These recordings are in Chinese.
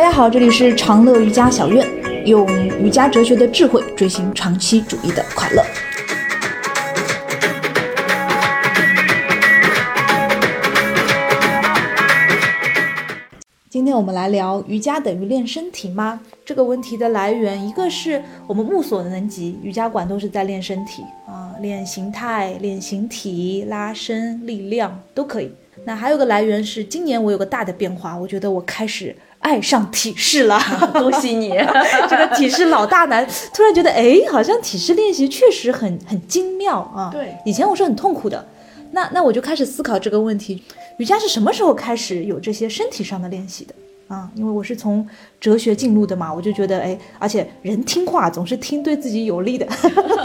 大家好，这里是长乐瑜伽小院，用瑜伽哲学的智慧追寻长期主义的快乐。今天我们来聊瑜伽等于练身体吗？这个问题的来源，一个是我们目所能及，瑜伽馆都是在练身体啊，练形态、练形体、拉伸、力量都可以。那还有个来源是，今年我有个大的变化，我觉得我开始爱上体式了。恭喜你，这个体式老大难，突然觉得，哎，好像体式练习确实很很精妙啊。对，以前我是很痛苦的，那那我就开始思考这个问题：瑜伽是什么时候开始有这些身体上的练习的？啊，因为我是从哲学进入的嘛，我就觉得，哎，而且人听话总是听对自己有利的。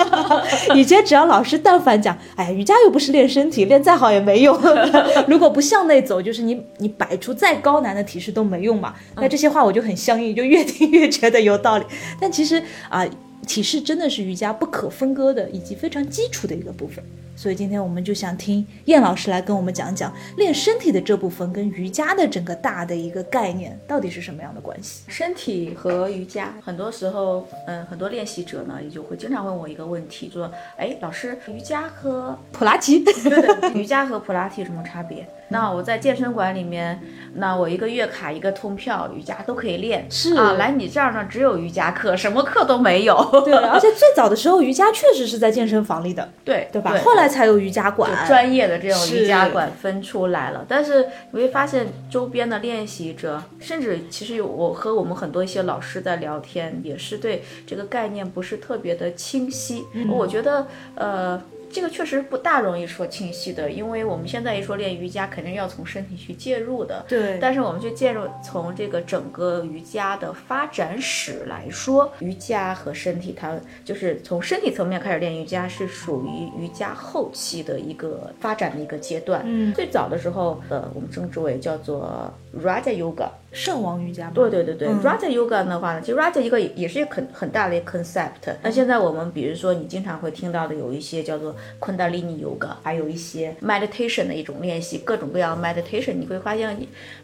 以前只要老师但凡讲，哎呀，瑜伽又不是练身体，练再好也没用。如果不向内走，就是你你摆出再高难的体式都没用嘛。那这些话我就很相应，就越听越觉得有道理。但其实啊，体式真的是瑜伽不可分割的以及非常基础的一个部分。所以今天我们就想听燕老师来跟我们讲讲练身体的这部分跟瑜伽的整个大的一个概念到底是什么样的关系。身体和瑜伽，很多时候，嗯，很多练习者呢也就会经常问我一个问题，说，哎，老师，瑜伽和普拉提，瑜伽和普拉提有什么差别？那我在健身馆里面，那我一个月卡一个通票，瑜伽都可以练。是啊，来你这儿呢，只有瑜伽课，什么课都没有。对，而且最早的时候，瑜伽确实是在健身房里的，对对吧？后来才有瑜伽馆，专业的这种瑜伽馆分出来了。但是你会发现，周边的练习者，甚至其实有我和我们很多一些老师在聊天，也是对这个概念不是特别的清晰。我觉得，呃。这个确实不大容易说清晰的，因为我们现在一说练瑜伽，肯定要从身体去介入的。对。但是我们去介入从这个整个瑜伽的发展史来说，瑜伽和身体，它就是从身体层面开始练瑜伽，是属于瑜伽后期的一个发展的一个阶段。嗯。最早的时候，呃，我们称之为叫做 Raja Yoga。圣王瑜伽吗？对对对对，Raja Yoga 的话呢，其实 Raja 一个也是一个很很大的一个 concept。那现在我们比如说你经常会听到的有一些叫做 Kundalini Yoga，还有一些 meditation 的一种练习，各种各样 meditation，你会发现，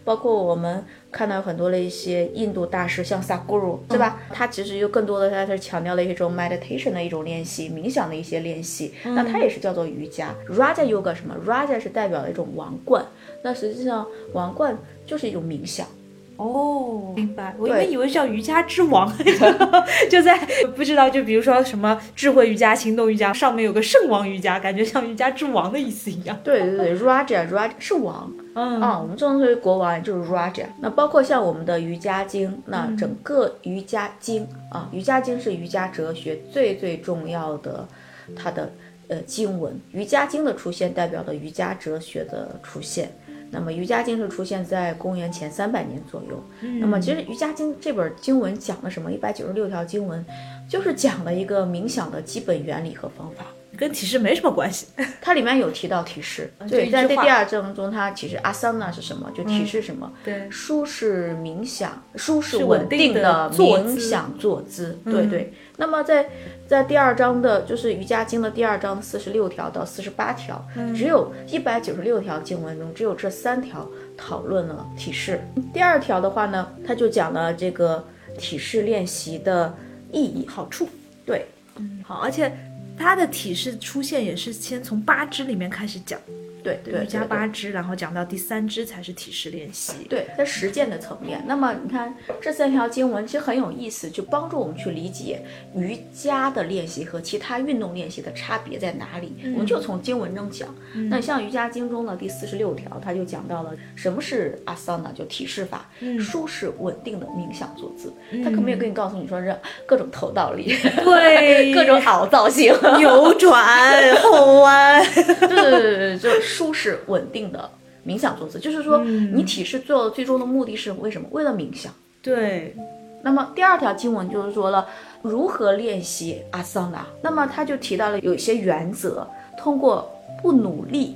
包括我们看到很多的一些印度大师，像 Sadhguru，对吧？他其实又更多的他是强调了一种 meditation 的一种练习，冥想的一些练习。那它也是叫做瑜伽。Raja Yoga 什么？Raja 是代表了一种王冠，那实际上王冠就是一种冥想。哦，明白。我原本以为叫瑜伽之王，就在不知道，就比如说什么智慧瑜伽、行动瑜伽，上面有个圣王瑜伽，感觉像瑜伽之王的意思一样。对对对，Raja，Raja 是王，嗯啊，我们称之为国王，就是 Raja。那包括像我们的瑜伽经，那整个瑜伽经啊，瑜伽经是瑜伽哲学最最重要的它的呃经文。瑜伽经的出现，代表了瑜伽哲学的出现。那么《瑜伽经》是出现在公元前三百年左右。那么其实《瑜伽经》这本经文讲了什么？一百九十六条经文，就是讲了一个冥想的基本原理和方法，跟体式没什么关系。它里面有提到体式，对，在这第二章中，它其实阿桑那是什么？就体式什么？对，舒适冥想，舒适稳定的冥想坐姿。对对。那么在在第二章的，就是《瑜伽经》的第二章四十六条到四十八条，只有一百九十六条经文中，只有这三条讨论了体式。第二条的话呢，它就讲了这个体式练习的意义、好处。对，嗯，好，而且它的体式出现也是先从八支里面开始讲。对瑜伽八支，然后讲到第三支才是体式练习。对，在实践的层面。那么你看这三条经文其实很有意思，就帮助我们去理解瑜伽的练习和其他运动练习的差别在哪里。我们就从经文中讲。那像瑜伽经中的第四十六条，它就讲到了什么是阿桑呢，就体式法，舒适稳定的冥想坐姿。他可没有跟你告诉你说是各种头倒立，对，各种凹造型，扭转、后弯，对对对对，就。舒适稳定的冥想坐姿，就是说你体式做最终的目的是为什么？为了冥想。对。那么第二条经文就是说了如何练习阿桑达，那么他就提到了有一些原则，通过不努力。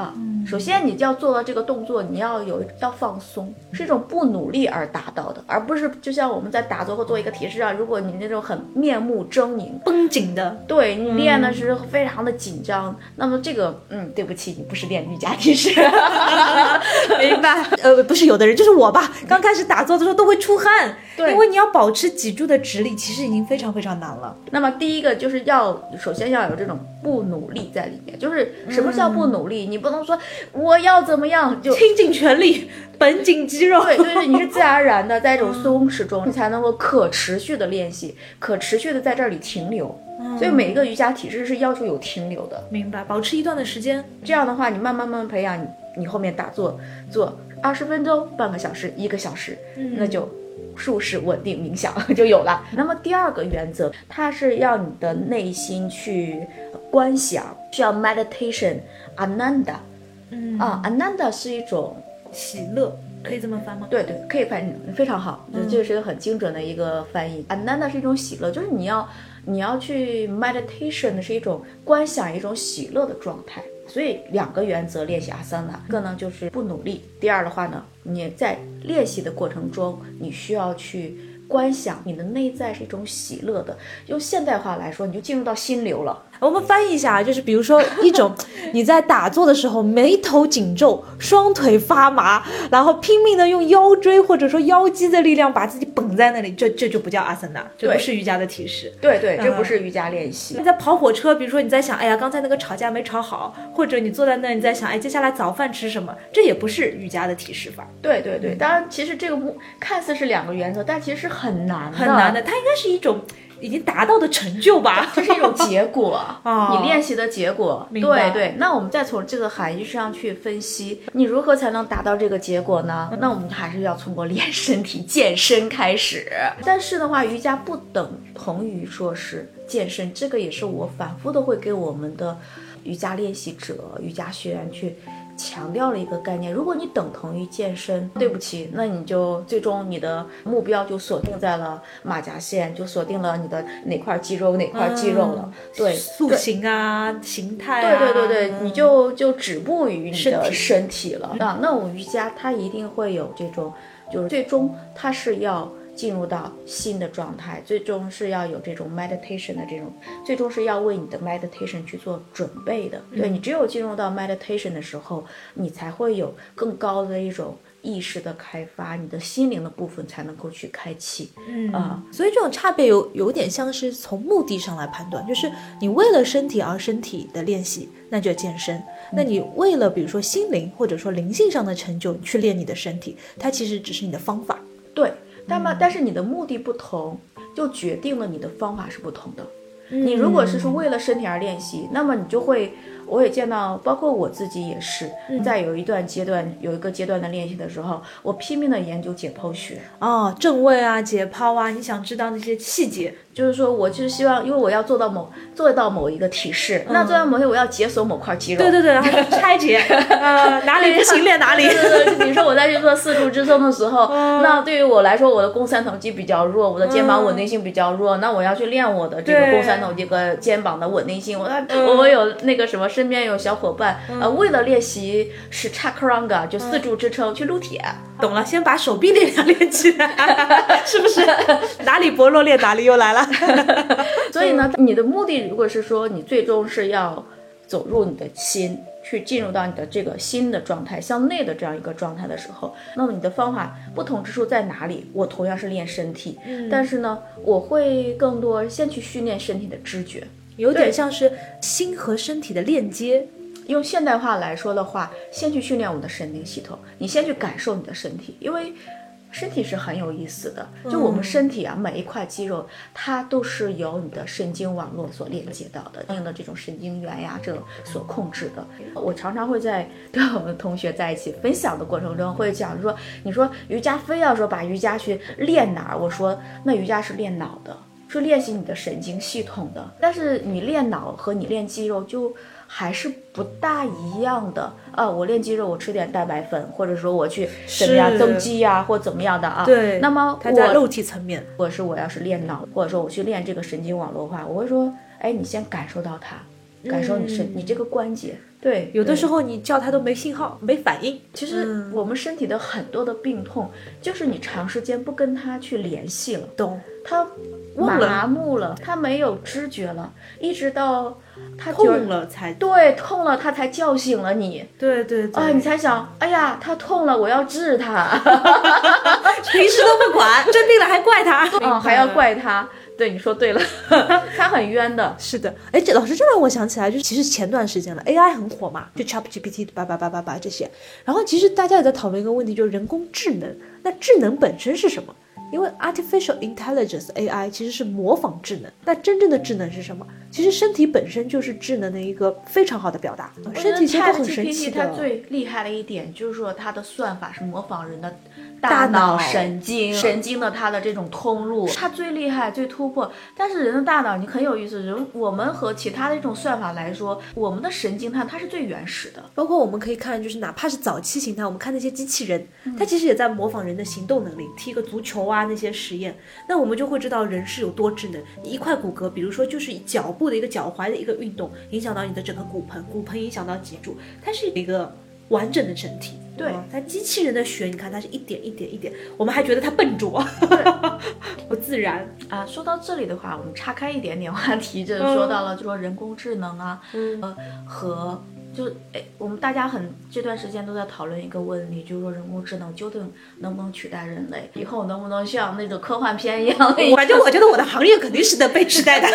啊。首先，你就要做到这个动作，你要有要放松，是一种不努力而达到的，而不是就像我们在打坐或做一个体式啊，如果你那种很面目狰狞、绷紧的，对你练的是非常的紧张，那么这个，嗯，对不起，你不是练瑜伽体式。明白？呃，不是有的人就是我吧，刚开始打坐的时候都会出汗，对因为你要保持脊柱的直立，其实已经非常非常难了。那么第一个就是要首先要有这种不努力在里面，就是什么叫不努力？你不能说我要怎么样就。倾尽全力，绷紧肌肉。对对对，你是自然而然的在一种松弛中，你才能够可持续的练习，可持续的在这里停留。所以每一个瑜伽体式是要求有停留的。明白，保持一段的时间。这样的话，你慢慢慢慢培养，你你后面打坐做二十分钟、半个小时、一个小时，那就舒适稳定冥想 就有了。那么第二个原则，它是要你的内心去观想，需要 meditation ananda。嗯啊，ananda 是一种喜乐，可以这么翻吗？对对，可以翻译非常好，这这是一个很精准的一个翻译。Ananda 是一种喜乐，就是你要你要去 meditation 的是一种观想一种喜乐的状态。所以两个原则练习阿桑纳，一个呢就是不努力，第二的话呢，你在练习的过程中，你需要去观想你的内在是一种喜乐的。用现代化来说，你就进入到心流了。我们翻译一下啊，就是比如说一种你在打坐的时候眉头紧皱、双腿发麻，然后拼命的用腰椎或者说腰肌的力量把自己绷在那里，这这就不叫阿森纳，这不是瑜伽的体式。对对，这不是瑜伽练习。你在跑火车，比如说你在想，哎呀，刚才那个吵架没吵好，或者你坐在那，你在想，哎，接下来早饭吃什么？这也不是瑜伽的体式法。对对对，当然，其实这个目看似是两个原则，但其实是很难的，很难的。它应该是一种已经达到的成就吧，就是一种结果，哦你练习的结果。对对，那我们再从这个含义上去分析，你如何才能达到这个结果呢？那我们还是要通过练身体、健身开始。但是的话，瑜伽不等同于说是健身，这个也是我反复的会给我们的瑜伽练习者、瑜伽学员去。强调了一个概念，如果你等同于健身，对不起，那你就最终你的目标就锁定在了马甲线，就锁定了你的哪块肌肉哪块肌肉了。对，塑形啊，形态对啊，对对对，你就就止步于你的身体了啊。那我们瑜伽它一定会有这种，就是最终它是要进入到新的状态，最终是要有这种 meditation 的这种，最终是要为你的 meditation 去做准备的。对你只有进入到 meditation 的时候，你才会有更高的一种。意识的开发，你的心灵的部分才能够去开启，嗯啊，所以这种差别有有点像是从目的上来判断，就是你为了身体而身体的练习，那就健身；那你为了比如说心灵或者说灵性上的成就去练你的身体，它其实只是你的方法。对，那么但是你的目的不同，就决定了你的方法是不同的。你如果是说为了身体而练习，那么你就会，我也见到，包括我自己也是，在有一段阶段有一个阶段的练习的时候，我拼命的研究解剖学，哦，正位啊，解剖啊，你想知道那些细节，就是说我就是希望，因为我要做到某做到某一个体式，那做到某些我要解锁某块肌肉，对对对，然后 拆解，呃，哪里不行练哪里。对对对，比如说我在去做四柱支撑的时候，那对于我来说，我的肱三头肌比较弱，我的肩膀稳定性比较弱，那我要去练我的这个肱三头肌和肩膀的稳定性。我我有那个什么，身边有小伙伴，呃，为了练习是 chakranga，就四柱支撑去撸铁。懂了，先把手臂力量练起来，是不是？哪里薄弱练哪里又来了。所以呢，你的目的如果是说你最终是要走入你的心，去进入到你的这个新的状态，向内的这样一个状态的时候，那么你的方法不同之处在哪里？我同样是练身体，但是呢，我会更多先去训练身体的知觉。有点像是心和身体的链接。用现代化来说的话，先去训练我们的神经系统，你先去感受你的身体，因为身体是很有意思的。就我们身体啊，每一块肌肉，它都是由你的神经网络所连接到的，相应的这种神经元呀，这所控制的。我常常会在 跟我们同学在一起分享的过程中，会讲说，你说瑜伽非要说把瑜伽去练哪儿？我说那瑜伽是练脑的。是练习你的神经系统的，但是你练脑和你练肌肉就还是不大一样的。啊！我练肌肉，我吃点蛋白粉，或者说我去怎么样增肌呀、或怎么样的啊？对，那么我它在肉体层面，或者是我要是练脑，或者说我去练这个神经网络的话，我会说，哎，你先感受到它，感受你身、你这个关节，对，有的时候你叫它都没信号，没反应。其实我们身体的很多的病痛，就是你长时间不跟它去联系了，懂，它麻木了，他没有知觉了，一直到他痛了才对痛了，他才叫醒了你对对对，啊，你才想，哎呀，他痛了，我要治他，平时都不管，生病了还怪他，嗯，还要。怪他。对，你说对了，他很冤的。是的，哎，这老师这让我想起来，就是其实前段时间了，AI 很火嘛，就 ChatGPT 叭叭叭叭叭这些，然后其实大家也在讨论一个问题，就是人工智能。那智能本身是什么？因为 artificial intelligence AI 其实是模仿智能，那真正的智能是什么？其实身体本身就是智能的一个非常好的表达，身体结构很神奇它。最厉害的一点就是说，它的算法是模仿人的大脑神经，神经的它的这种通路，它最厉害、最突破。但是人的大脑，你很有意思，人我们和其他的一种算法来说，我们的神经它它是最原始的。包括我们可以看，就是哪怕是早期形态，我们看那些机器人，它其实也在模仿人的行动能力，踢个足球啊那些实验，那我们就会知道人是有多智能。一块骨骼，比如说就是脚部的一个脚踝的一个运动，影响到你的整个骨盆，骨盆影响到脊柱，它是一个完整的整体。对嗯它机器人的学，你看它是一点一点一点，我们还觉得它笨拙，不自然。啊，说到这里的话，我们岔开一点点话题，就是说到了，就说人工智能啊，嗯呃，和就是哎，我们大家很这段时间都在讨论一个问题，就是说人工智能究竟能不能取代人类？以后能不能像那种科幻片一样，反正我觉得我的行业肯定是能被取代的。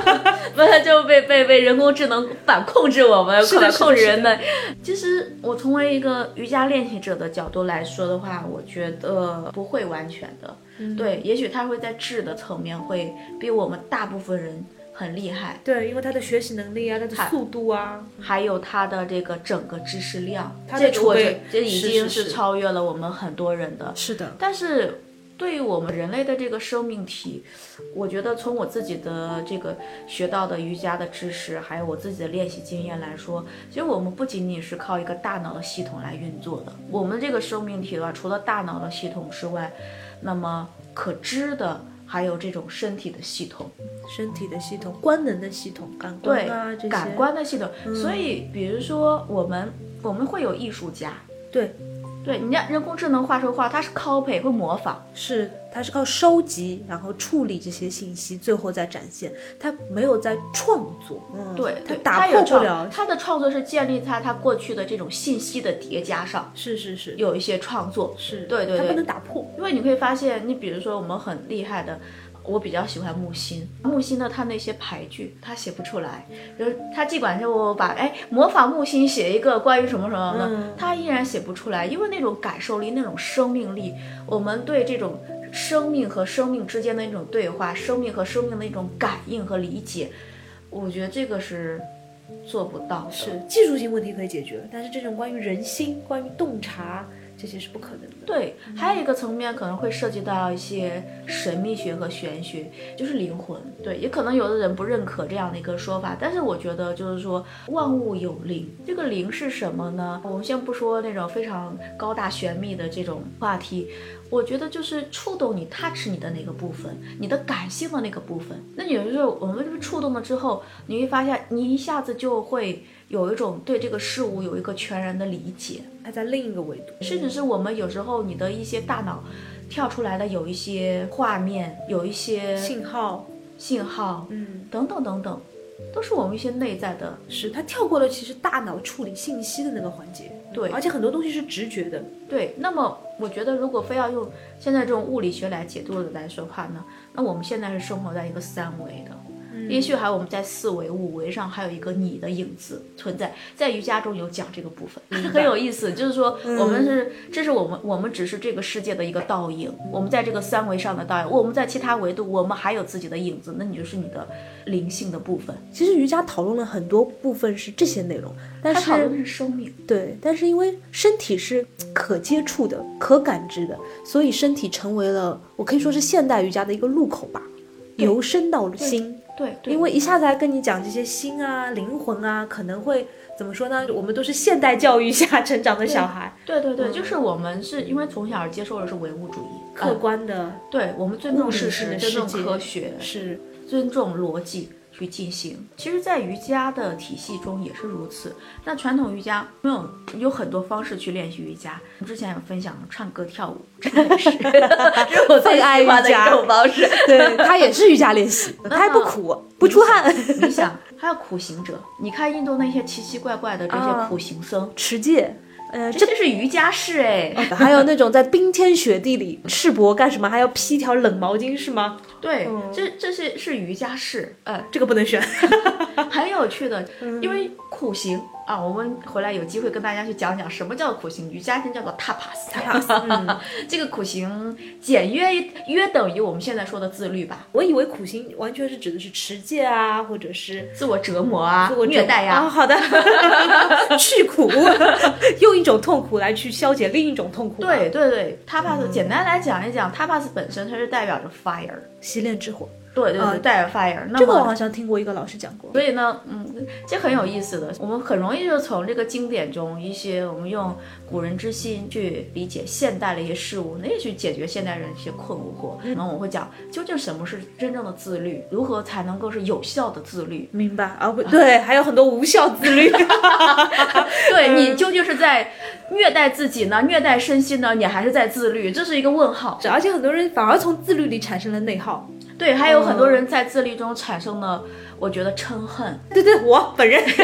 不然就被被被人工智能反控制我们，控制人类。其实我从为一个瑜伽练习者的角度来说的话，我觉得不会完全的。对，也许他会在质的层面会比我们大部分人很厉害，对，因为他的学习能力啊，他的速度啊，还有他的这个整个知识量，他的这这已经是是超越了我们很多人的。是的，但是对于我们人类的这个生命体，我觉得从我自己的这个学到的瑜伽的知识，还有我自己的练习经验来说，其实我们不仅仅是靠一个大脑的系统来运作的。我们这个生命体的话，除了大脑的系统之外，那么可知的还有这种身体的系统。身体的系统、官能的系统、感官啊这些，感官的系统。所以，比如说我们我们会有艺术家，对，对，你家人工智能画出画，它是 copy 会模仿，是它是靠收集，然后处理这些信息，最后再展现，它没有在创作，嗯，对，它打破不了，它的创作是建立在它过去的这种信息的叠加上，是是是有一些创作。是，对对对它不能打破，因为你会发现，你比如说我们很厉害的。我比较喜欢木心，木心的他那些排句他写不出来，就是他尽管是我把哎模仿木心写一个关于什么什么的，嗯他依然写不出来，因为那种感受力、那种生命力，我们对这种生命和生命之间的一种对话，生命和生命的一种感应和理解，我觉得这个是做不到的。是技术性问题可以解决，但是这种关于人心、关于洞察这些是不可能的。对，还有一个层面可能会涉及到一些神秘学和玄学，就是灵魂。对，也可能有的人不认可这样的一个说法，但是我觉得就是说万物有灵。这个灵是什么呢？我们先不说那种非常高大玄秘的这种话题，我觉得就是触动你、touch 你的那个部分，你的感性的那个部分。那有的时候我们就是触动了之后，你会发现你一下子就会有一种对这个事物有一个全然的理解。它在另一个维度，甚至是我们有时候你的一些大脑跳出来的有一些画面，有一些信号，信号，嗯，等等等等，都是我们一些内在的。是它跳过了其实大脑处理信息的那个环节，对而且很多东西是直觉的，对，那么我觉得如果非要用现在这种物理学来解读的来说话呢，那我们现在是生活在一个三维的。也许还有我们在四维、五维上还有一个你的影子存在，在瑜伽中有讲这个部分，很有意思。就是说，我们是，这是我们，我们只是这个世界的一个倒影，我们在这个三维上的倒影，我们在其他维度，我们还有自己的影子，那你就是你的灵性的部分。其实瑜伽讨论了很多部分是这些内容，但是讨论是的是生命，对，但是因为身体是可接触的、可感知的，所以身体成为了我可以说是现代瑜伽的一个入口吧，由身到心。对，对。因为一下子来跟你讲这些心啊、灵魂啊，可能会怎么说呢？我们都是现代教育下成长的小孩，对对对，就是我们是因为从小接受的是唯物主义，客呃观的。对我们尊重事实，尊重科学，是。尊重逻辑。去进行。其实，在瑜伽的体系中也是如此。那传统瑜伽有有很多方式去练习瑜伽。我之前有分享唱歌跳舞，真的是，这是我最爱瑜伽的一种方式。对，它也是瑜伽练习，它还不苦，不出汗。你想，还有苦行者，你看印度那些奇奇怪怪的这些啊苦行僧，持戒，呃，这就是瑜伽式哎。还有那种在冰天雪地里赤膊干什么，还要披条冷毛巾是吗？对，嗯这这些是瑜伽室，呃，这个不能选。很有趣的，嗯因为苦行啊，我们回来有机会跟大家去讲讲什么叫苦行，瑜伽经叫做 tapas。嗯这个苦行简约约等于我们现在说的自律吧，我以为苦行完全是指的是持戒啊，或者是自我折磨啊自我，虐待呀、啊。好的，去苦，用一种痛苦来去消解另一种痛苦。，对对对，tapas、简嗯单来讲一讲，tapas 本身它是代表着 fire，洗炼之火，对对对，啊代表 fire。那这个我好像听过一个老师讲过。所以呢，嗯，这很有意思的。我们很容易就从这个经典中一些我们用古人之心去理解现代的一些事物，那也去解决现代人一些困惑。嗯那、我会讲究竟什么是真正的自律，如何才能够是有效的自律？明白啊？不对，还有很多无效自律。对你究竟是在虐待自己呢，虐待身心呢，你还是在自律？这是一个问号。而且很多人反而从自律里产生了内耗。对，还有很多人在自律中产生了，我觉得嗔恨。对对，我本人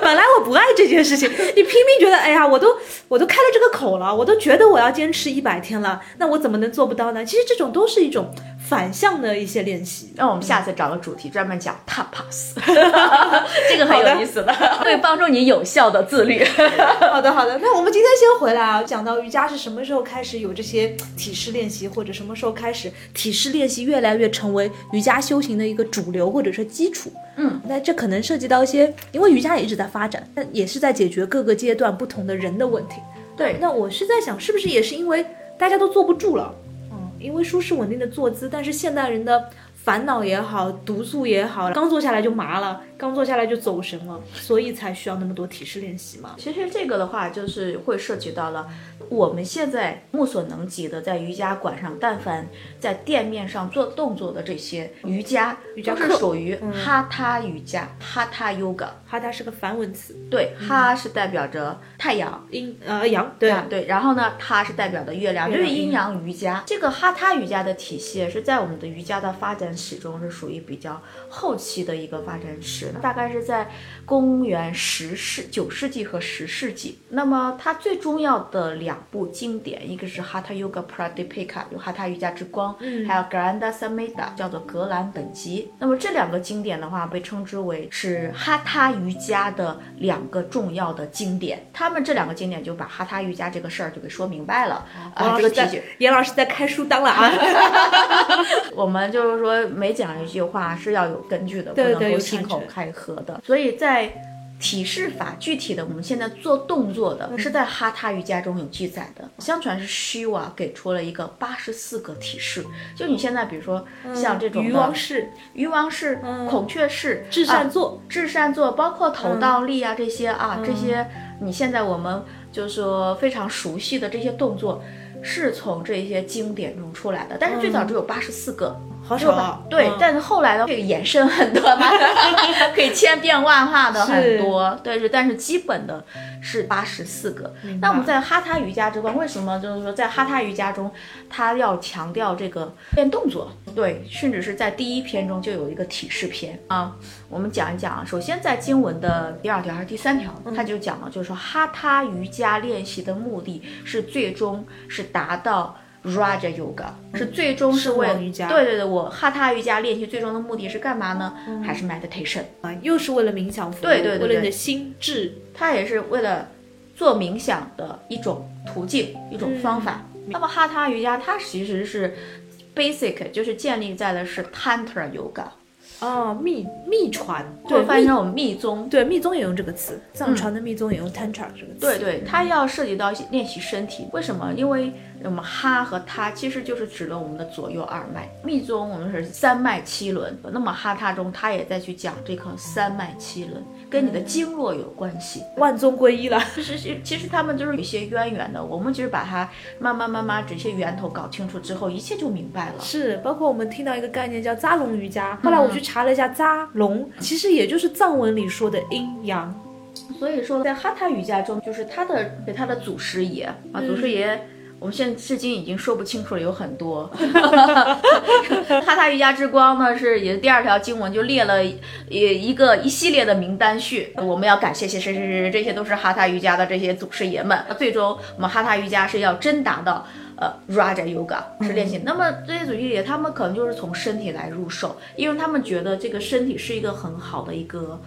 本来我不爱这件事情，你拼命觉得，哎呀，我都我都开了这个口了，我都觉得我要坚持一百天了，那我怎么能做不到呢？其实这种都是一种反向的一些练习。那我们下次找个主题专门讲 tapas，这个很有意思的，会帮助你有效的自律。好的好的，那我们今天先回来啊，讲到瑜伽是什么时候开始有这些体式练习，或者什么时候开始体式练习越来越成为瑜伽修行的一个主流或者是基础。嗯，那这可能涉及到一些，因为瑜伽也一直在发展，但也是在解决各个阶段不同的人的问题。对，那我是在想，是不是也是因为大家都坐不住了？因为舒适稳定的坐姿，但是现代人的烦恼也好，毒素也好，刚坐下来就麻了，刚坐下来就走神了，所以才需要那么多体式练习嘛。其实这个的话，就是会涉及到了我们现在目所能及的，在瑜伽馆上，但凡在店面上做动作的这些瑜伽，瑜伽课都是属于哈他瑜伽，哈他 yoga。哈，他是个梵文词，对，哈是代表着太阳，阴呃阳，对啊，对，然后呢，它是代表的月亮，月亮就是阴阳瑜伽。这个哈他瑜伽的体系是在我们的瑜伽的发展史中是属于比较后期的一个发展史，大概是在公元十世九世纪和十世纪。那么它最重要的两部经典，一个是哈他 Yoga Pradipika，有哈他瑜伽之光，还有 Granda Samhita，叫做格兰本集。那么这两个经典的话，被称之为是哈他瑜伽的两个重要的经典。他们这两个经典就把哈他瑜伽这个事儿就给说明白了啊，这个体在系。严老师在开书单了啊，我们就是说每讲一句话是要有根据的，对对不能够信口开河的。所以在体式法具体的，我们现在做动作的嗯是在哈他瑜伽中有记载的。相传是 Shiva 给出了一个八十四个体式，就你现在比如说像这种鱼王式、鱼王式、孔雀式、至善啊坐，至善坐，包括头倒立啊、这些嗯啊，这些你现在我们就是说非常熟悉的这些动作，是从这些经典中出来的。但是最早只有八十四个，好只有八少啊。对，嗯但是后来的这个衍生很多嘛，可以千变万化的很多。对，是，但是基本的是八十四个。那我们在哈他瑜伽之光，为什么就是说在哈他瑜伽中，它要强调这个练动作？对，甚至是在第一篇中就有一个体式篇啊。我们讲一讲啊，首先在经文的第二条还是第三条，他就讲了，就是说哈他瑜伽练习的目的是最终是达到。Raja Yoga 是最终是为了瑜伽对对对，我哈他瑜伽练习最终的目的是干嘛呢？还是 meditation？啊，又是为了冥想服务，对对对对为了你的心智。它也是为了做冥想的一种途径、一种方法。那么哈他瑜伽它其实是 basic，就是建立在的是 Tantra Yoga，哦，秘秘传，对密翻译成我们密宗。对密宗也用这个词，藏传的密宗也用 tantra 这个词。对对，它要涉及到练习身体，为什么？因为那么哈和他其实就是指了我们的左右二脉。密宗我们是三脉七轮，那么哈他中他也在去讲这个三脉七轮，跟你的经络有关系。万宗归一了。其实其其实他们就是有一些渊源的，我们只是把它慢慢慢慢这些源头搞清楚之后，一切就明白了。是，包括我们听到一个概念叫扎龙瑜伽，后来我去查了一下扎龙，其实也就是藏文里说的阴阳。所以说，在哈他瑜伽中，就是他的给他的祖师爷啊，祖师爷，我们现在至今已经说不清楚了，有很多。哈他瑜伽之光呢，是也是第二条经文就列了一一个一系列的名单序，我们要感谢谢谁谁谁，这些都是哈他瑜伽的这些祖师爷们。最终，我们哈他瑜伽是要真达到呃 Raja Yoga 是练习。那么这些祖师爷他们可能就是从身体来入手，因为他们觉得这个身体是一个很好的一个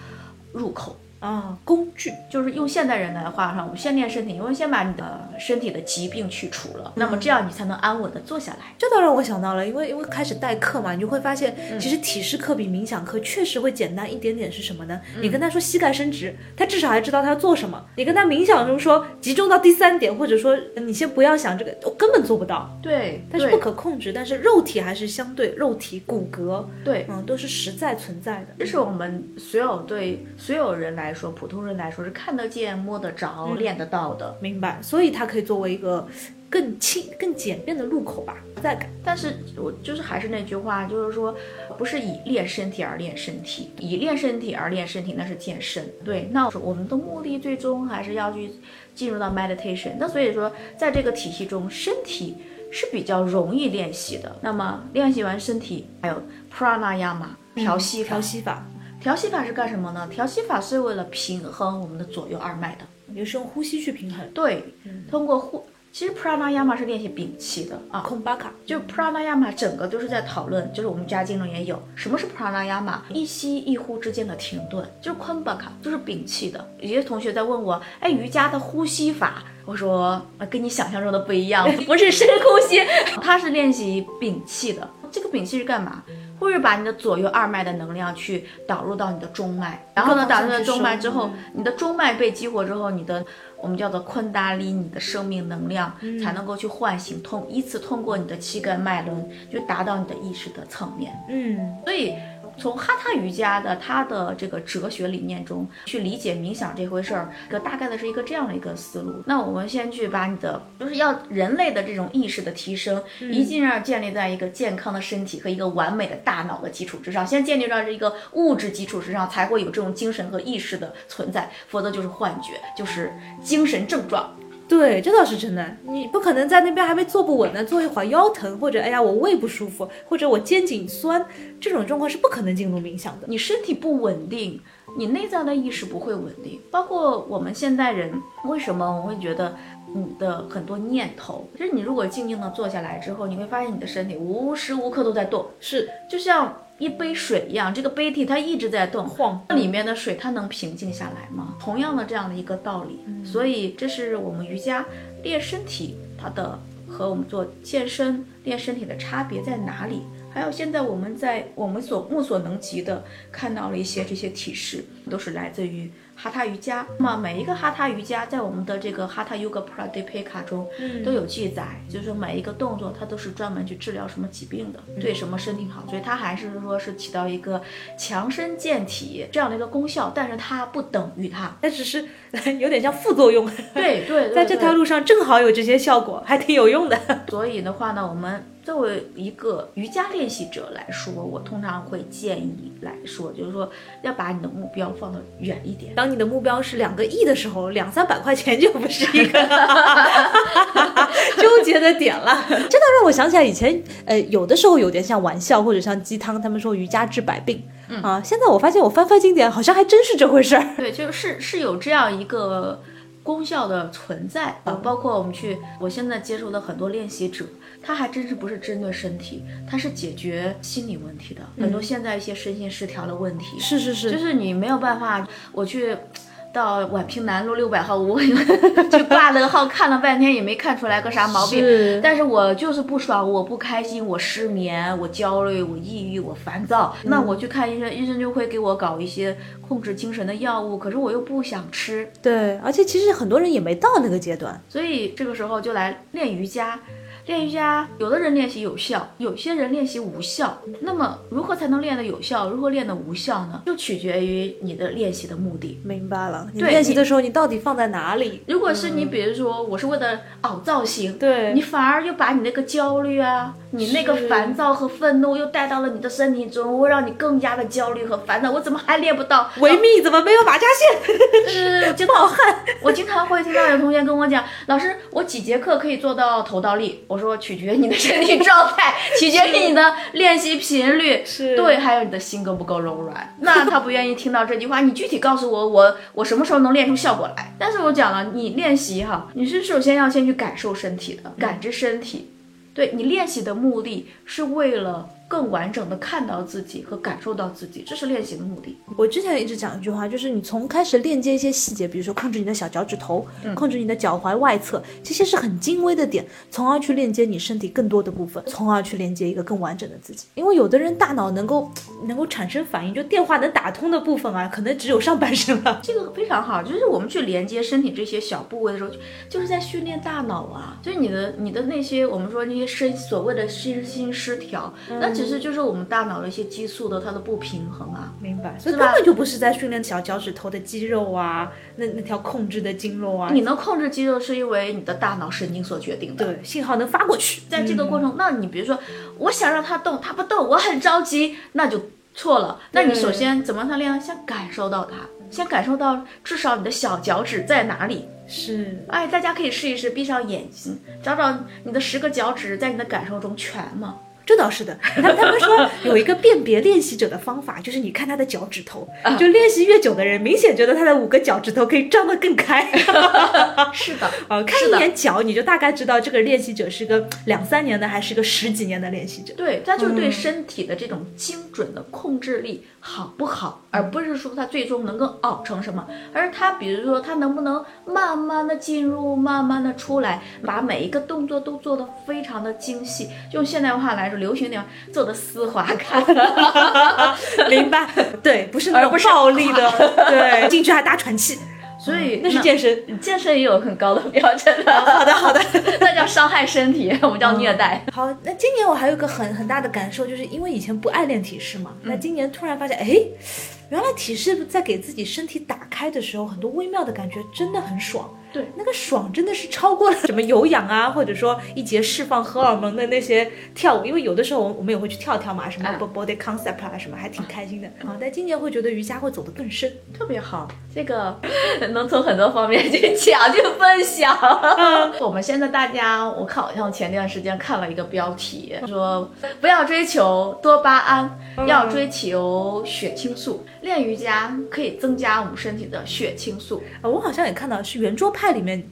入口。啊，工具就是用现代人来话上，我们先练身体，因为先把你的身体的疾病去除了，那么这样你才能安稳的坐下来。这倒让我想到了，因为因为开始代课嘛，你就会发现，其实体式课比冥想课确实会简单一点点。是什么呢？你跟他说膝盖伸直，他至少还知道他要做什么。你跟他冥想中说集中到第三点，或者说你先不要想这个，我根本做不到。对，但是不可控制，但是肉体还是相对肉体骨骼，对，嗯，都是实在存在的。这是我们所有对所有人来说，普通人来说是看得见、摸得着、练得到的。明白，所以它可以作为一个更轻、更简便的入口吧，在感。但是我就是还是那句话，就是说，不是以练身体而练身体，以练身体而练身体，那是健身。对，那我们的目的最终还是要去进入到 meditation。那所以说，在这个体系中，身体是比较容易练习的。那么练习完身体，还有 pranayama 调息法。调息法，调息法是干什么呢？调息法是为了平衡我们的左右二脉的。也是用呼吸去平衡。对，通过呼，其实 pranayama 是练习屏气的啊。空巴卡，就 pranayama 整个都是在讨论，就是我们家经中也有什么是 pranayama，一吸一呼之间的停顿，就是 k u m b a k a 就是屏气的。有些同学在问我，哎，瑜伽的呼吸法，我说呃跟你想象中的不一样，不是深呼吸，它是练习屏气的。这个屏气是干嘛？或者把你的左右二脉的能量去导入到你的中脉，然后呢，导入到中脉之后，你的中脉被激活之后，你的我们叫做昆达里，你的生命能量才能够去唤醒，通依次通过你的七根脉轮，就达到你的意识的层面。嗯，所以从哈他瑜伽的他的这个哲学理念中去理解冥想这回事儿，个大概的是一个这样的一个思路。那我们先去把你的就是要人类的这种意识的提升，一定要建立在一个健康的身体和一个完美的大脑的基础之上，先建立到这一个物质基础之上，才会有这种精神和意识的存在，否则就是幻觉，就是精神症状。对，这倒是真的。你不可能在那边还没坐不稳呢，坐一会儿腰疼，或者哎呀我胃不舒服，或者我肩颈酸，这种状况是不可能进入冥想的。你身体不稳定，你内在的意识不会稳定。包括我们现代人，为什么我会觉得你的很多念头，就是你如果静静的坐下来之后，你会发现你的身体无时无刻都在动，是就像一杯水一样，这个杯体它一直在动，晃那里面的水它能平静下来吗？同样的这样的一个道理，所以这是我们瑜伽练身体它的和我们做健身练身体的差别在哪里？还有现在我们在我们所目所能及的看到了一些这些体式，都是来自于哈他瑜伽。那么每一个哈他瑜伽在我们的这个哈他 Yoga Pradipika 中都有记载，就是说每一个动作它都是专门去治疗什么疾病的，对什么身体好，所以它还是说是起到一个强身健体这样的一个功效，但是它不等于它。它只是 有点像副作用。对 对对，在这条路上正好有这些效果，还挺有用的。所以的话呢，我们作为一个瑜伽练习者来说，我通常会建议来说，就是说要把你的目标放得远一点。当你的目标是两个亿的时候，两三百块钱就不是一个 纠结的点了。真的让我想起来以前，呃，有的时候有点像玩笑或者像鸡汤，他们说瑜伽治百病。啊，现在我发现我翻翻经典，好像还真是这回事儿。对，就是是有这样一个功效的存在啊，包括我们去，我现在接触的很多练习者，他还真是不是针对身体，它是解决心理问题的。很多现在一些身心失调的问题，是是是，就是你没有办法，我去到宛平南路六百号，我 去挂了个号，看了半天也没看出来个啥毛病。是但是我就是不爽，我不开心，我失眠，我焦虑，我抑郁，我烦躁。那我去看医生，医生就会给我搞一些控制精神的药物，可是我又不想吃，对，而且其实很多人也没到那个阶段。所以这个时候就来练瑜伽。练瑜伽，有的人练习有效，有些人练习无效。那么如何才能练得有效？如何练得无效呢？就取决于你的练习的目的。明白了，你练习的时候你到底放在哪里？如果是你，比如说我是为了凹造型，对你反而又把你那个焦虑啊，你那个烦躁和愤怒又带到了你的身体中，会让你更加的焦虑和烦躁。我怎么还练不到？维密怎么没有马甲线？是 我经常汗，我经常会听到有同学跟我讲，老师，我几节课可以做到头倒立？我说取决于你的身体状态，取决于你的练习频率，是对，还有你的心够不够柔软。那他不愿意听到这句话，你具体告诉我，我我什么时候能练出效果来？但是我讲了，你练习哈，你是首先要先去感受身体的，感知身体。对你练习的目的是为了更完整的看到自己和感受到自己，这是练习的目的。我之前一直讲一句话，就是你从开始链接一些细节，比如说控制你的小脚趾头，控制你的脚踝外侧，这些是很精微的点，从而去链接你身体更多的部分，从而去连接一个更完整的自己。因为有的人大脑能够能够产生反应，就电话能打通的部分啊，可能只有上半身了。这个非常好，就是我们去连接身体这些小部位的时候，就就是在训练大脑啊。就是你的你的那些我们说那些身所谓的身心失调，那其实就是我们大脑的一些激素的它的不平衡啊。明白，所以根本就不是在训练小脚趾头的肌肉啊，那那条控制的经络啊，你能控制肌肉，是因为你的大脑神经所决定的。对信号能发过去，在这个过程，那你比如说，我想让它动，它不动，我很着急，那就错了。那你首先怎么让它练？先感受到它，先感受到至少你的小脚趾在哪里。是哎，大家可以试一试，闭上眼睛，找找你的十个脚趾在你的感受中全吗？这倒是的，他他们说有一个辨别练习者的方法，就是你看他的脚趾头，啊。就练习越久的人，明显觉得他的五个脚趾头可以张得更开。是的，呃，看是的。一眼脚，你就大概知道这个练习者是个两三年的还是个十几年的练习者。对，他就对身体的这种精准的控制力好不好，而不是说他最终能够熬成什么，而他比如说他能不能慢慢的进入，慢慢的出来，把每一个动作都做得非常的精细，用现代话来说，流行点做的丝滑感。明白？对，不是那种暴力的，对，进去还大喘气，所以那是健身。健身也有很高的标准的，好的，好的。那叫伤害身体，我们叫虐待。好，那今年我还有一个很很大的感受，就是因为以前不爱练体式嘛，那今年突然发现，哎，原来体式在给自己身体打开的时候，很多微妙的感觉真的很爽。对，那个爽真的是超过了什么有氧啊，或者说一节释放荷尔蒙的那些跳舞，因为有的时候我们我们也会去跳跳嘛，什么嗯 body concept 啊，什么还挺开心的啊。但今年会觉得瑜伽会走得更深。特别好，这个 能从很多方面去讲去分享。我们现在大家，我看好像前段时间看了一个标题，说不要追求多巴胺，要追求血清素。练瑜伽可以增加我们身体的血清素。啊，我好像也看到是圆桌派里面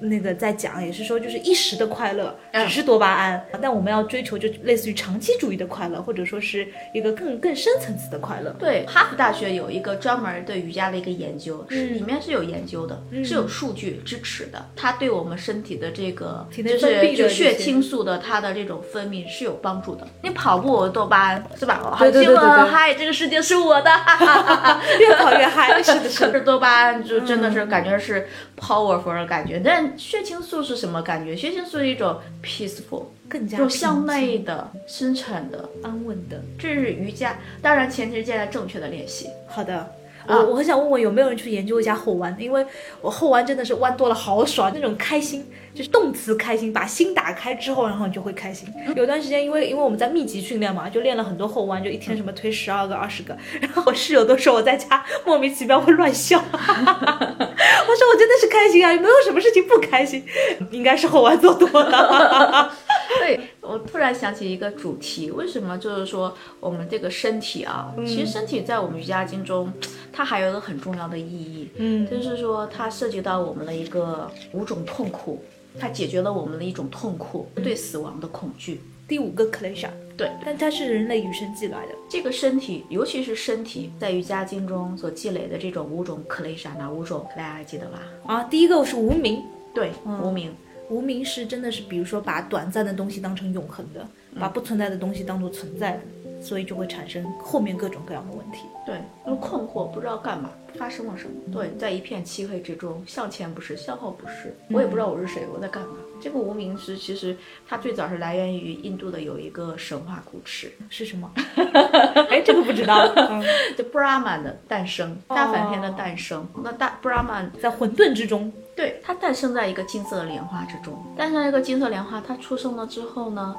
那个在讲，也是说就是一时的快乐嗯只是多巴胺，但我们要追求就类似于长期主义的快乐，或者说是一个更更深层次的快乐。对，哈佛大学有一个专门对瑜伽的一个研究，是嗯里面是有研究的，是有数据支持的。它对我们身体的这个体内就是血些清素的它的这种分泌是有帮助的。你跑步多巴胺是吧？对对对很兴奋嗨，这个世界是我的。越跑越嗨，是的，是的。可是多巴胺就真的是感觉是 powerful 的感觉，但血清素是什么感觉？血清素是一种 peaceful，更加有向内的、深沉的，安稳的。这是瑜伽。当然前提是建在正确的练习。好的。我我很想问问有没有人去研究一下后弯，因为我后弯真的是弯多了好爽，那种开心就是动词开心，把心打开之后，然后你就会开心。有段时间因为因为我们在密集训练嘛，就练了很多后弯，就一天什么推十二个、二十个，然后我室友都说我在家莫名其妙会乱笑，我说我真的是开心啊，有没有什么事情不开心？应该是后弯做多了。对我突然想起一个主题，为什么就是说我们这个身体啊，其实身体在我们瑜伽经中，它还有一个很重要的意义，嗯就是说它涉及到我们的一个五种痛苦，它解决了我们的一种痛苦，对死亡的恐惧。第五个 klesha，对，但它是人类与生俱来的。这个身体，尤其是身体，在瑜伽经中所积累的这种五种 klesha，哪五种？大家还记得吧？啊，第一个是无名，对，无名。无名是真的是，比如说把短暂的东西当成永恒的，把不存在的东西当做存在的，所以就会产生后面各种各样的问题。对，就困惑，不知道干嘛，发生了什么。对，在一片漆黑之中，向前不是，向后不是，我也不知道我是谁，我在干嘛。这个无名氏，其实它最早是来源于印度的有一个神话故事，是什么？哎，这个不知道。就 Brahman 的诞生，大梵天的诞生。那大 Brahman 在混沌之中。对他诞生在一个金色的莲花之中，诞生一个金色莲花，他出生了之后呢，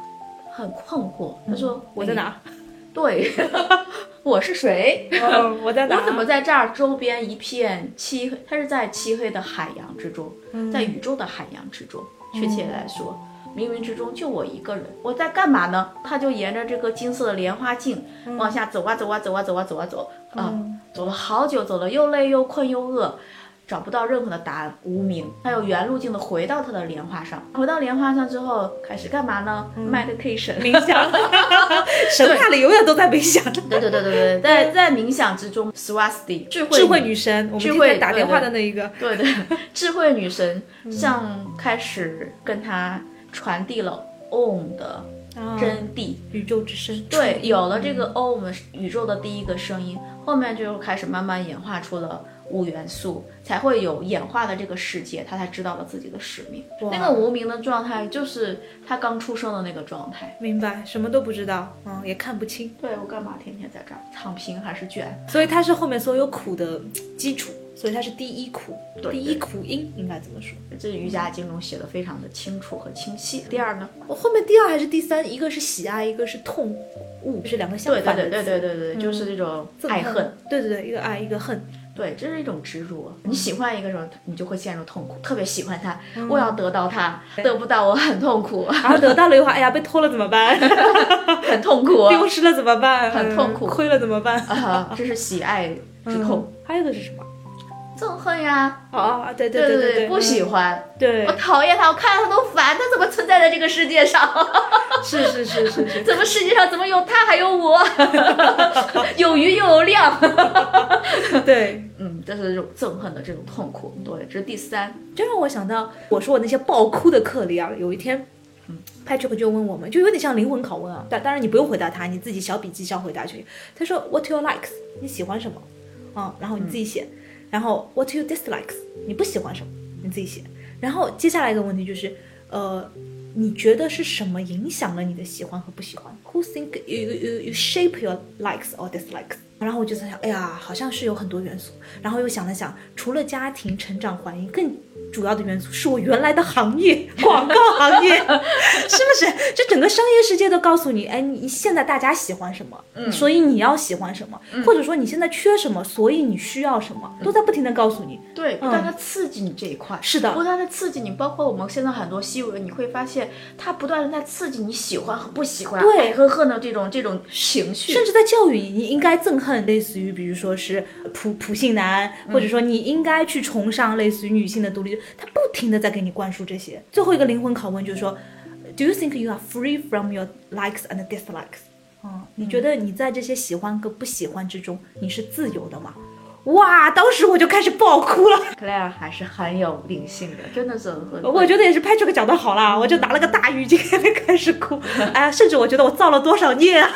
很困惑。他说：“我在哪？对，我是谁？我在 哪？我怎么在这儿？周边一片漆黑，它是在漆黑的海洋之中，在宇宙的海洋之中。确切来说，冥冥之中就我一个人。我在干嘛呢？他就沿着这个金色的莲花径往下走啊走啊走啊走啊走啊走啊，走了好久，走了又累又困又饿。”找不到任何的答案，无名。他又原路径的回到他的莲花上，回到莲花上之后，开始干嘛呢？meditation，冥想。神话里永远都在冥想。对对对对对，在在冥想之中，Swasti，智慧智慧女神，我们智慧打电话的那一个。对对，智慧女神像开始跟他传递了 Om 的真谛，宇宙之声。对，有了这个 Om 宇宙的第一个声音，后面就开始慢慢演化出了。五元素才会有演化的这个世界，他才知道了自己的使命。那个无名的状态，就是他刚出生的那个状态。明白，什么都不知道，嗯，也看不清。对我干嘛天天在这儿躺平还是卷？所以他是后面所有苦的基础，所以他是第一苦，第一苦因应该怎么说？这瑜伽经中写的非常的清楚和清晰。第二呢？我后面第二还是第三？一个是喜爱，一个是痛恶，是两个相反的。对对对对对对，就是这种爱恨。对对对，一个爱，一个恨。对，这是一种执着。你喜欢一个人，你就会陷入痛苦。特别喜欢他，我要得到他，得不到我很痛苦。然后得到了以后，哎呀，被偷了怎么办？很痛苦。丢失了怎么办？很痛苦。亏了怎么办？啊，这是喜爱之痛。还有个是什么？憎恨呀！哦，对对对对对，不喜欢。对，我讨厌他，我看到他都烦。他怎么存在在这个世界上？是是是是是。怎么世界上怎么有他还有我？有鱼又有量。对。嗯，这是这种憎恨的这种痛苦，对，这是第三，就让我想到，我说我那些爆哭的课里啊，有一天，嗯，Patrick 就问我们，就有点像灵魂拷问啊，但当然你不用回答他，你自己小笔记小回答去。他说 What you likes？你喜欢什么？啊，然后你自己写。然后 What you dislikes？你不喜欢什么？你自己写。然后接下来一个问题就是，呃，你觉得是什么影响了你的喜欢和不喜欢？Who think you you you shape your likes or dislikes？然后我就在想，哎呀，好像是有很多元素。然后又想了想，除了家庭、成长环境，更主要的元素是我原来的行业——广告行业，是不是？这整个商业世界都告诉你，哎，你现在大家喜欢什么，嗯，所以你要喜欢什么，或者说你现在缺什么，所以你需要什么，都在不停的告诉你。对，不断的刺激你这一块。是的，不断的刺激你。包括我们现在很多新闻，你会发现它不断的在刺激你喜欢和不喜欢、爱和恨的这种这种情绪，甚至在教育你，你应该憎恨。类似于，比如说是普普信男，或者说你应该去崇尚类似于女性的独立，他不停的在给你灌输这些。最后一个灵魂拷问就是说，Do you think you are free from your likes and dislikes？嗯，你觉得你在这些喜欢和不喜欢之中，你是自由的吗？哇！当时我就开始爆哭了。Claire 还是很有灵性的，真的是很。我觉得也是拍这个讲的好啦，我就拿了个大浴巾开始哭。哎，甚至我觉得我造了多少孽啊！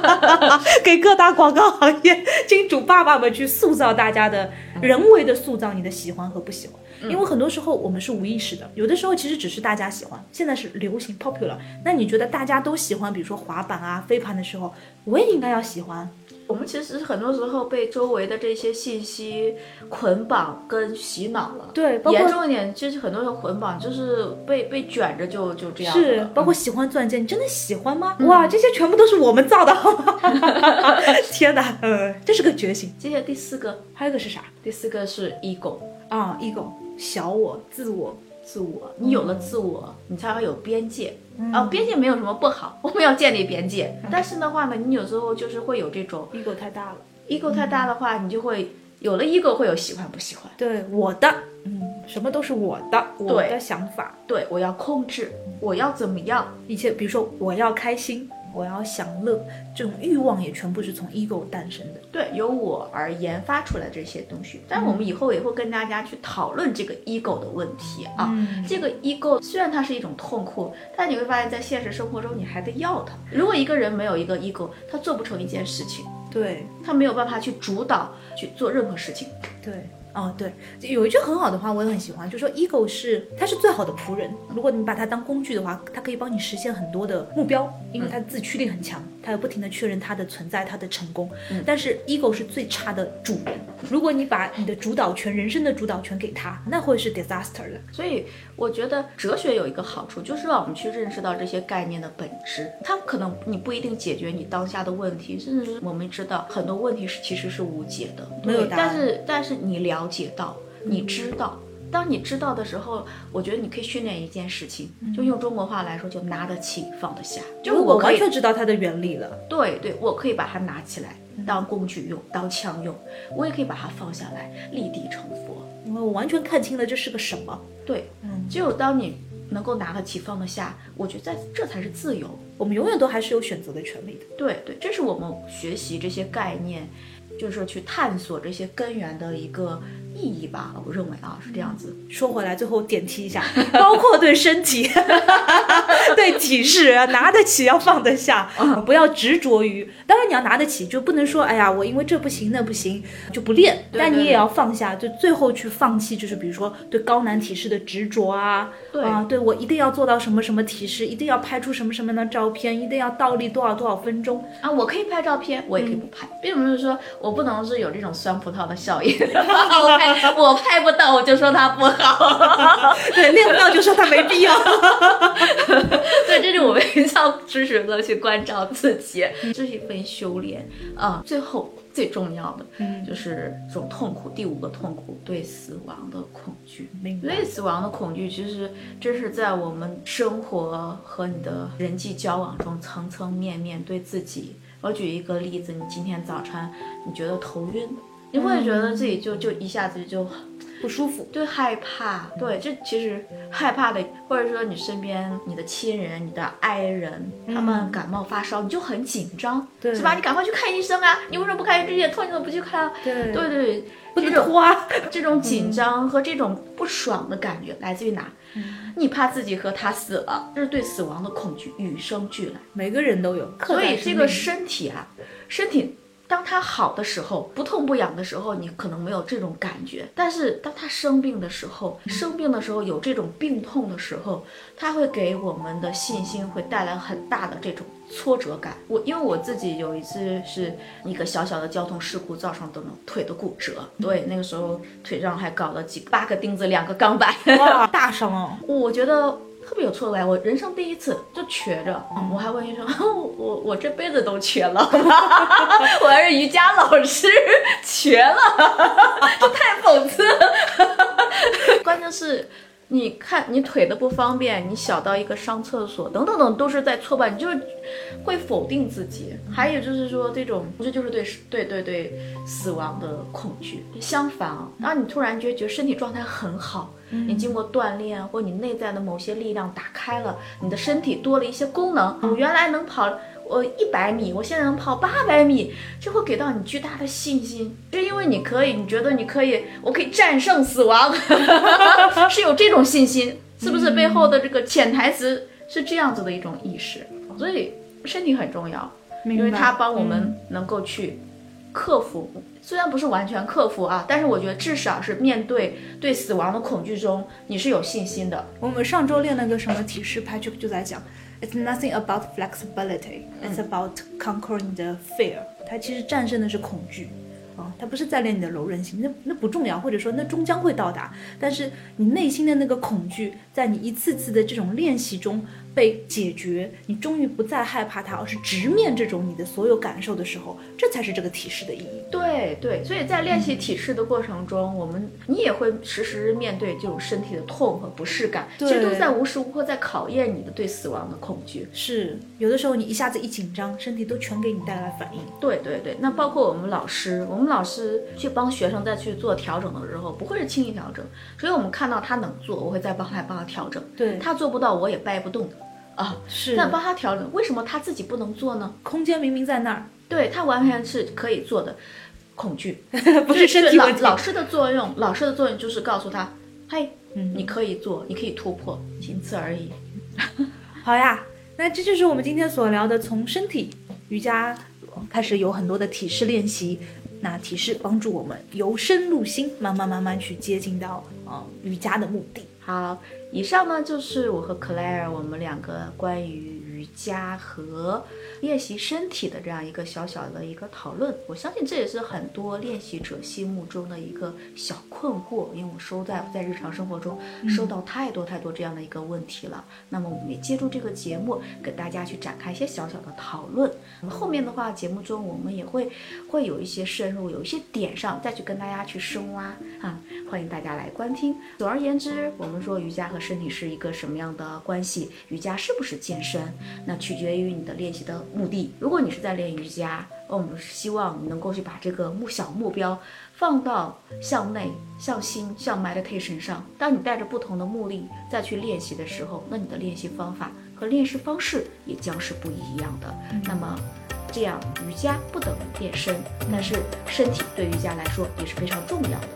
给各大广告行业金主爸爸们去塑造大家的，人为的塑造你的喜欢和不喜欢。因为很多时候我们是无意识的，有的时候其实只是大家喜欢，现在是流行 popular。那你觉得大家都喜欢，比如说滑板啊、飞盘的时候，我也应该要喜欢。我们其实很多时候被周围的这些信息捆绑跟洗脑了。对，严重一点，其实很多时候捆绑就是被被卷着就就这样。是，包括喜欢钻戒，你真的喜欢吗？哇，这些全部都是我们造的，好吗？天哪，呃，这是个觉醒。接下来第四个，还有一个是啥？第四个是 ego 啊，ego，小我，自我。自我，你有了自我，你才会有边界。啊，边界没有什么不好，我们要建立边界。但是的话呢，你有时候就是会有这种 ego 太大了，ego 太大的话，你就会有了 ego 会有喜欢不喜欢。对我的，嗯，什么都是我的，我的想法。对我要控制，我要怎么样？一切，比如说我要开心，我要享乐，这种欲望也全部是从 ego 诞生的。对，由我而研发出来这些东西。但我们以后也会跟大家去讨论这个 ego 的问题啊。嗯这个 ego 虽然它是一种痛苦，但你会发现在现实生活中你还得要它。如果一个人没有一个 ego，他做不成一件事情，对他没有办法去主导去做任何事情。对。哦，对，有一句很好的话，我也很喜欢，就说 ego 是它是最好的仆人。如果你把它当工具的话，它可以帮你实现很多的目标，因为它自驱力很强，它要不停的确认他的存在，他的成功。但是 ego 是最差的主人。如果你把你的主导权、人生的主导权给他，那会是 disaster 的。所以我觉得哲学有一个好处，就是让我们去认识到这些概念的本质。它可能你不一定解决你当下的问题，甚至是我们知道很多问题是其实是无解的，没有答案但是但是你了解到，你知道。当你知道的时候，我觉得你可以训练一件事情，就用中国话来说，就拿得起放得下。就是我完全知道它的原理了。对对，我可以把它拿起来当工具用，当枪用，我也可以把它放下来，立地成佛。因为我完全看清了这是个什么。对，嗯只有当你能够拿得起放得下，我觉得在这才是自由。我们永远都还是有选择的权利的。对对，这是我们学习这些概念，就是说去探索这些根源的一个意义吧。我认为啊是这样子。说回来，最后点题一下，包括对身体、对体式，拿得起要放得下，不要执着于。当然你要拿得起，就不能说哎呀，我因为这不行那不行就不练。但你也要放下，就最后去放弃，就是比如说对高难体式的执着啊，对啊，对我一定要做到什么什么体式，一定要拍出什么什么样的照片，一定要倒立多少多少分钟。啊，我可以拍照片，我也可以不拍，并不是说我不能是有这种酸葡萄的效应，我拍 我拍不到，我就说他不好。对，练不到就说他没必要。对，这是我们要知识的去关照自己，这是一份修炼啊。最后最重要的，嗯就是这种痛苦。第五个痛苦，对死亡的恐惧。对死亡的恐惧，其实这是在我们生活和你的人际交往中层层面面对自己。我举一个例子，你今天早晨你觉得头晕，你会觉得自己就就一下子就不舒服。对害怕，对，这其实害怕的，或者说你身边你的亲人、你的爱人，他们感冒发烧，你就很紧张，对是吧？你赶快去看医生啊！你为什么不看这些痛？你怎么不去看啊？对对对，不能拖啊。这种紧张和这种不爽的感觉来自于哪？你怕自己和他死了，这是对死亡的恐惧与生俱来。每个人都有，所以这个身体啊，身体当他好的时候，不痛不痒的时候，你可能没有这种感觉。但是当他生病的时候，生病的时候有这种病痛的时候，他会给我们的信心会带来很大的这种挫折感。我因为我自己有一次是一个小小的交通事故造成的腿的骨折，对，那个时候腿上还搞了几八个钉子，两个钢板。哇，大伤哦。我觉得特别有挫败感，我人生第一次就瘸着，嗯我还问医生，我我这辈子都瘸了，我还是瑜伽老师，瘸了，这太讽刺了。关键是。你看，你腿的不方便，你小到一个上厕所等等等，都是在挫败，你就是会否定自己。还有就是说，这种这就是对对对对死亡的恐惧。相反啊，当你突然觉觉得身体状态很好，你经过锻炼或你内在的某些力量打开了，你的身体多了一些功能，你原来能跑。我一百米，我现在能跑八百米，这会给到你巨大的信心，是因为你可以，你觉得你可以，我可以战胜死亡，是有这种信心，是不是背后的这个潜台词是这样子的一种意识？所以身体很重要，因为它帮我们能够去克服，虽然不是完全克服啊，但是我觉得至少是面对对死亡的恐惧中，你是有信心的。我们上周练那个什么体式拍就就在讲，It's nothing about flexibility, it's about conquering the fear。它其实战胜的是恐惧。啊，它不是在练你的柔韧性，那那不重要，或者说那终将会到达。但是你内心的那个恐惧，在你一次次的这种练习中被解决，你终于不再害怕它，而是直面这种你的所有感受的时候，这才是这个体式的意义。对对，所以在练习体式的过程中，我们你也会时时面对这种身体的痛和不适感，其实都在无时无刻在考验你的对死亡的恐惧。是，有的时候你一下子一紧张，身体都全给你带来反应。对对对，那包括我们老师，我们老师去帮学生再去做调整的时候，不会是轻易调整，所以我们看到他能做，我会再帮他帮他调整。对他做不到，我也掰不动。啊，是，那帮他调整，为什么他自己不能做呢？空间明明在那儿，对他完全是可以做的，恐惧 不是身体老老师的作用，老师的作用就是告诉他，嘿，你可以做，你可以突破，仅此而已。好呀，那这就是我们今天所聊的，从身体瑜伽开始有很多的体式练习，那体式帮助我们由身入心，慢慢慢慢去接近到呃瑜伽的目的。好。以上呢就是我和 Claire 我们两个关于瑜伽和练习身体的这样一个小小的一个讨论。我相信这也是很多练习者心目中的一个小困惑，因为我收在在日常生活中收到太多太多这样的一个问题了。那么我们也借助这个节目给大家去展开一些小小的讨论。那么后面的话节目中我们也会会有一些深入，有一些点上再去跟大家去深挖啊，欢迎大家来观听。总而言之，我们说瑜伽和身体是一个什么样的关系？瑜伽是不是健身？那取决于你的练习的目的。如果你是在练瑜伽，我们希望你能够去把这个目小目标放到向内、向心、向 meditation 上。当你带着不同的目的再去练习的时候，那你的练习方法和练习方式也将是不一样的。那么，这样瑜伽不等于变身，但是身体对瑜伽来说也是非常重要的。